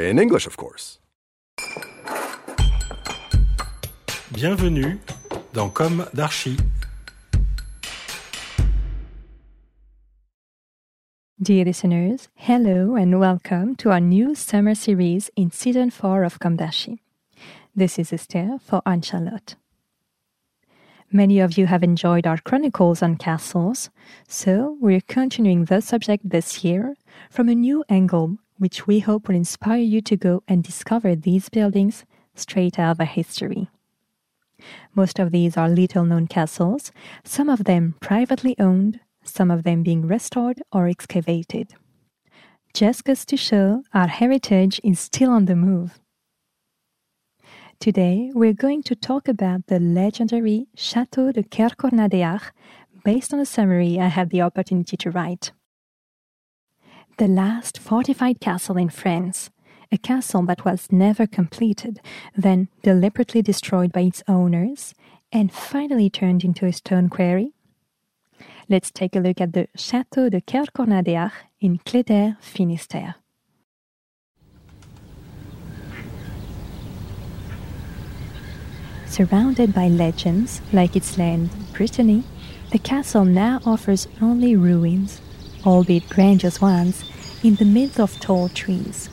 In English, of course. Bienvenue dans Com d'Archi. Dear listeners, hello and welcome to our new summer series in season 4 of Com d'Archi. This is Esther for Anne Charlotte. Many of you have enjoyed our chronicles on castles, so we're continuing the subject this year from a new angle, which we hope will inspire you to go and discover these buildings straight out of history. Most of these are little known castles, some of them privately owned, some of them being restored or excavated. Just goes to show our heritage is still on the move. Today, we're going to talk about the legendary Château de Kergournadeac'h, based on a summary I had the opportunity to write. The last fortified castle in France, a castle that was never completed, then deliberately destroyed by its owners, and finally turned into a stone quarry? Let's take a look at the Château de Kergournadeac'h in Cléder, Finistère. Surrounded by legends, like its land, Brittany, the castle now offers only ruins, albeit grandiose ones, in the midst of tall trees.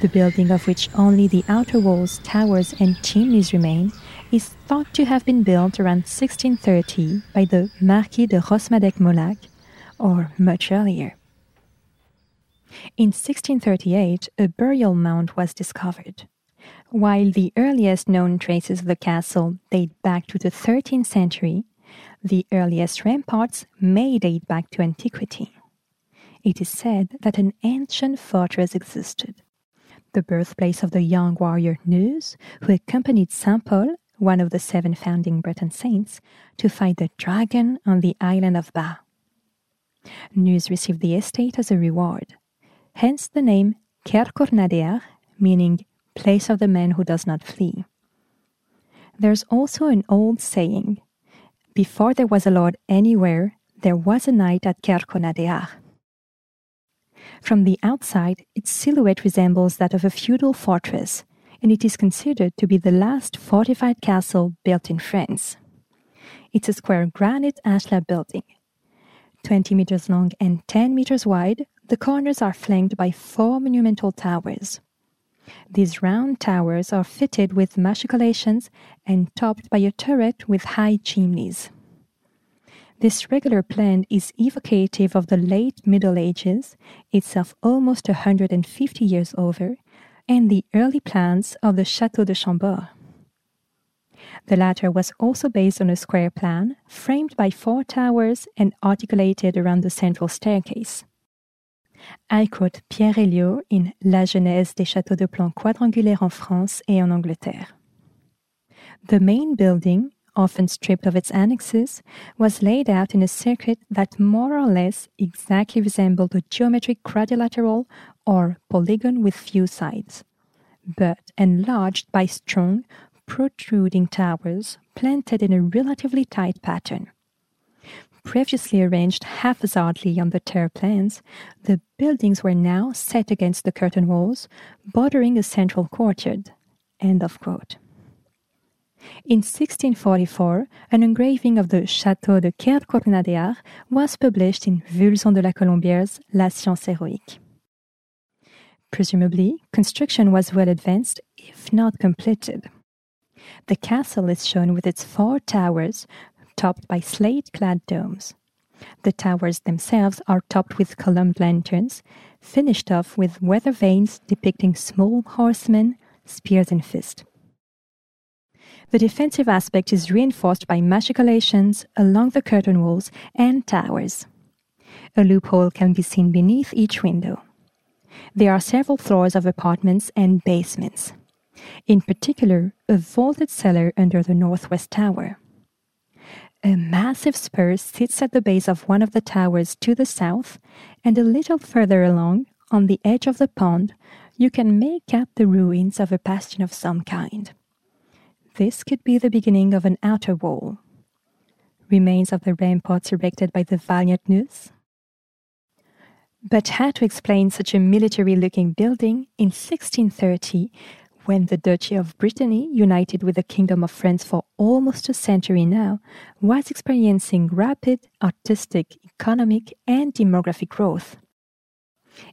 The building of which only the outer walls, towers, and chimneys remain is thought to have been built around 1630 by the Marquis de Rosmadec Molac, or much earlier. In 1638, a burial mound was discovered. While the earliest known traces of the castle date back to the 13th century, the earliest ramparts may date back to antiquity. It is said that an ancient fortress existed, the birthplace of the young warrior Neuse, who accompanied Saint Paul, one of the seven founding Breton saints, to fight the dragon on the island of Batz. Neuse received the estate as a reward, hence the name Kergournadeac'h, meaning place of the man who does not flee. There's also an old saying before there was a lord anywhere, there was a knight at Kergournadeac'h. From the outside, its silhouette resembles that of a feudal fortress, and it is considered to be the last fortified castle built in France. It's a square granite ashlar building. 20 meters long and 10 meters wide, the corners are flanked by four monumental towers. These round towers are fitted with machicolations and topped by a turret with high chimneys. This regular plan is evocative of the late Middle Ages, itself almost 150 years over, and the early plans of the Château de Chambord. The latter was also based on a square plan, framed by four towers and articulated around the central staircase. I quote Pierre Héliot in La Genèse des châteaux de plan quadrangulaires en France et en Angleterre. The main building, often stripped of its annexes, was laid out in a circuit that more or less exactly resembled a geometric quadrilateral or polygon with few sides, but enlarged by strong, protruding towers planted in a relatively tight pattern. Previously arranged haphazardly on the terre-pleins, the buildings were now set against the curtain walls, bordering a central courtyard. End of quote. In 1644, an engraving of the Château de Kergournadeac'h was published in Vulson de la Colombière's La Science Héroïque. Presumably, construction was well advanced, if not completed. The castle is shown with its four towers, topped by slate clad domes. The towers themselves are topped with columned lanterns, finished off with weather vanes depicting small horsemen, spears, and fists. The defensive aspect is reinforced by machicolations along the curtain walls and towers. A loophole can be seen beneath each window. There are several floors of apartments and basements. In particular, a vaulted cellar under the northwest tower. A massive spur sits at the base of one of the towers to the south, and a little further along, on the edge of the pond, you can make out the ruins of a bastion of some kind. This could be the beginning of an outer wall. Remains of the ramparts erected by the valiant Neuss. But how to explain such a military looking building in 1630 when the Duchy of Brittany, united with the Kingdom of France for almost a century now, was experiencing rapid artistic, economic, and demographic growth.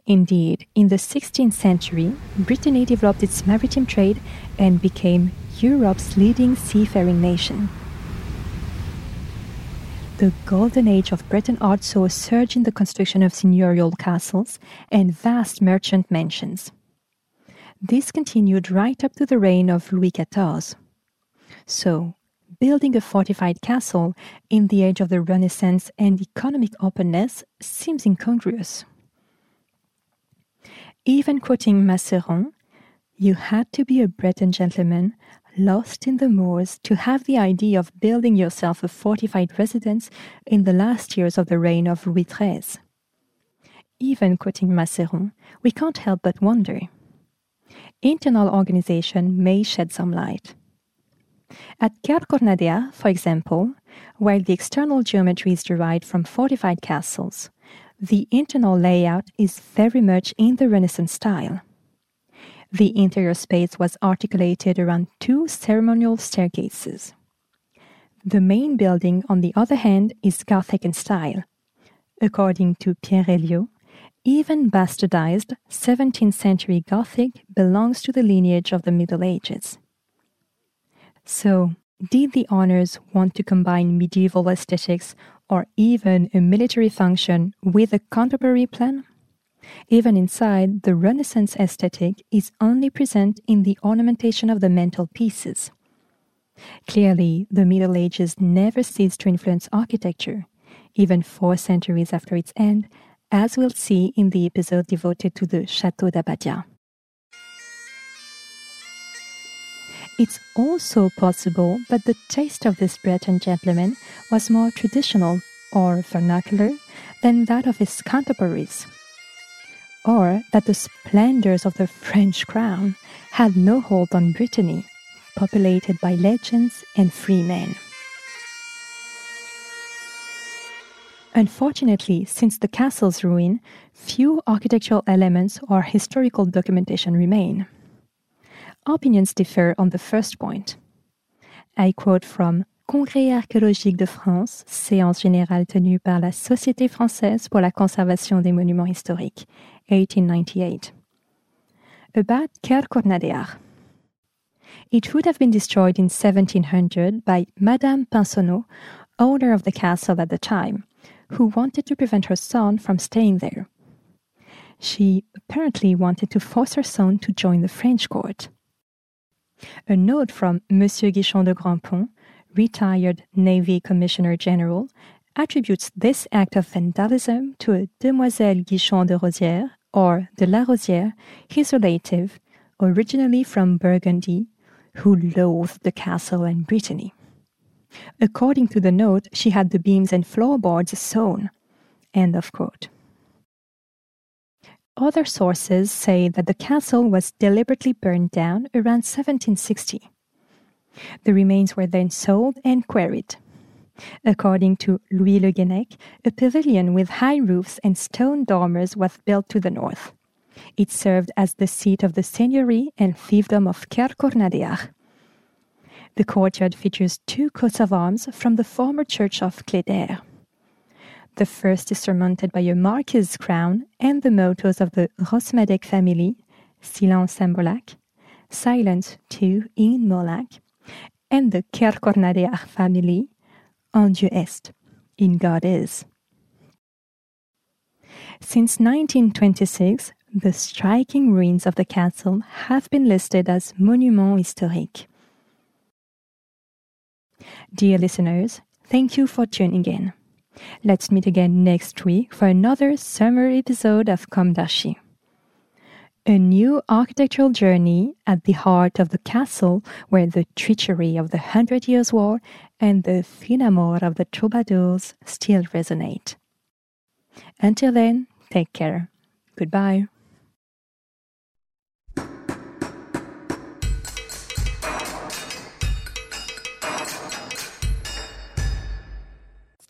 Indeed, in the 16th century, Brittany developed its maritime trade and became Europe's leading seafaring nation. The golden age of Breton art saw a surge in the construction of seigneurial castles and vast merchant mansions. This continued right up to the reign of Louis XIV. So, building a fortified castle in the age of the Renaissance and economic openness seems incongruous. Even quoting Maceron, you had to be a Breton gentleman lost in the moors to have the idea of building yourself a fortified residence in the last years of the reign of Louis XIII. Even quoting Maceron, we can't help but wonder. Internal organization may shed some light. At Kergournadeac'h, for example, while the external geometry is derived from fortified castles, the internal layout is very much in the Renaissance style. The interior space was articulated around two ceremonial staircases. The main building, on the other hand, is Gothic in style. According to Pierre Héliot, even bastardized 17th century Gothic belongs to the lineage of the Middle Ages. So, did the owners want to combine medieval aesthetics or even a military function with a contemporary plan? Even inside, the Renaissance aesthetic is only present in the ornamentation of the mantelpieces. Clearly, the Middle Ages never ceased to influence architecture, even four centuries after its end, as we'll see in the episode devoted to the Château d'Abbadia. It's also possible that the taste of this Breton gentleman was more traditional or vernacular than that of his contemporaries, or that the splendors of the French crown had no hold on Brittany, populated by legends and free men. Unfortunately, since the castle's ruin, few architectural elements or historical documentation remain opinions differ on the first point. I quote from Congrès archéologique de France, séance générale tenue par la Société française pour la conservation des monuments historiques, 1898. About Kergournadeac'h. It would have been destroyed in 1700 by Madame Pinsonneau, owner of the castle at the time, who wanted to prevent her son from staying there. She apparently wanted to force her son to join the French court. A note from Monsieur Guichon de Grandpont, retired Navy Commissioner General, attributes this act of vandalism to a Demoiselle Guichon de Rosière, or de la Rosière, his relative, originally from Burgundy, who loathed the castle and Brittany. According to the note, she had the beams and floorboards sewn. End of quote. Other sources say that the castle was deliberately burned down around 1760. The remains were then sold and quarried. According to Louis Le Guennec, a pavilion with high roofs and stone dormers was built to the north. It served as the seat of the seigneury and fiefdom of Kergournadeac'h. The courtyard features two coats of arms from the former church of Cléder. The first is surmounted by a marquis's crown and the mottos of the Rosmadec family, Silence en Molac, Silence too in Molac, and the Kergournadeac'h family, En Dieu est, in God is. Since 1926, the striking ruins of the castle have been listed as Monuments Historiques. Dear listeners, thank you for tuning in. Let's meet again next week for another summer episode of Com d'Archi. A new architectural journey at the heart of the castle where the treachery of the Hundred Years' War and the fin amour of the troubadours still resonate. Until then, take care. Goodbye.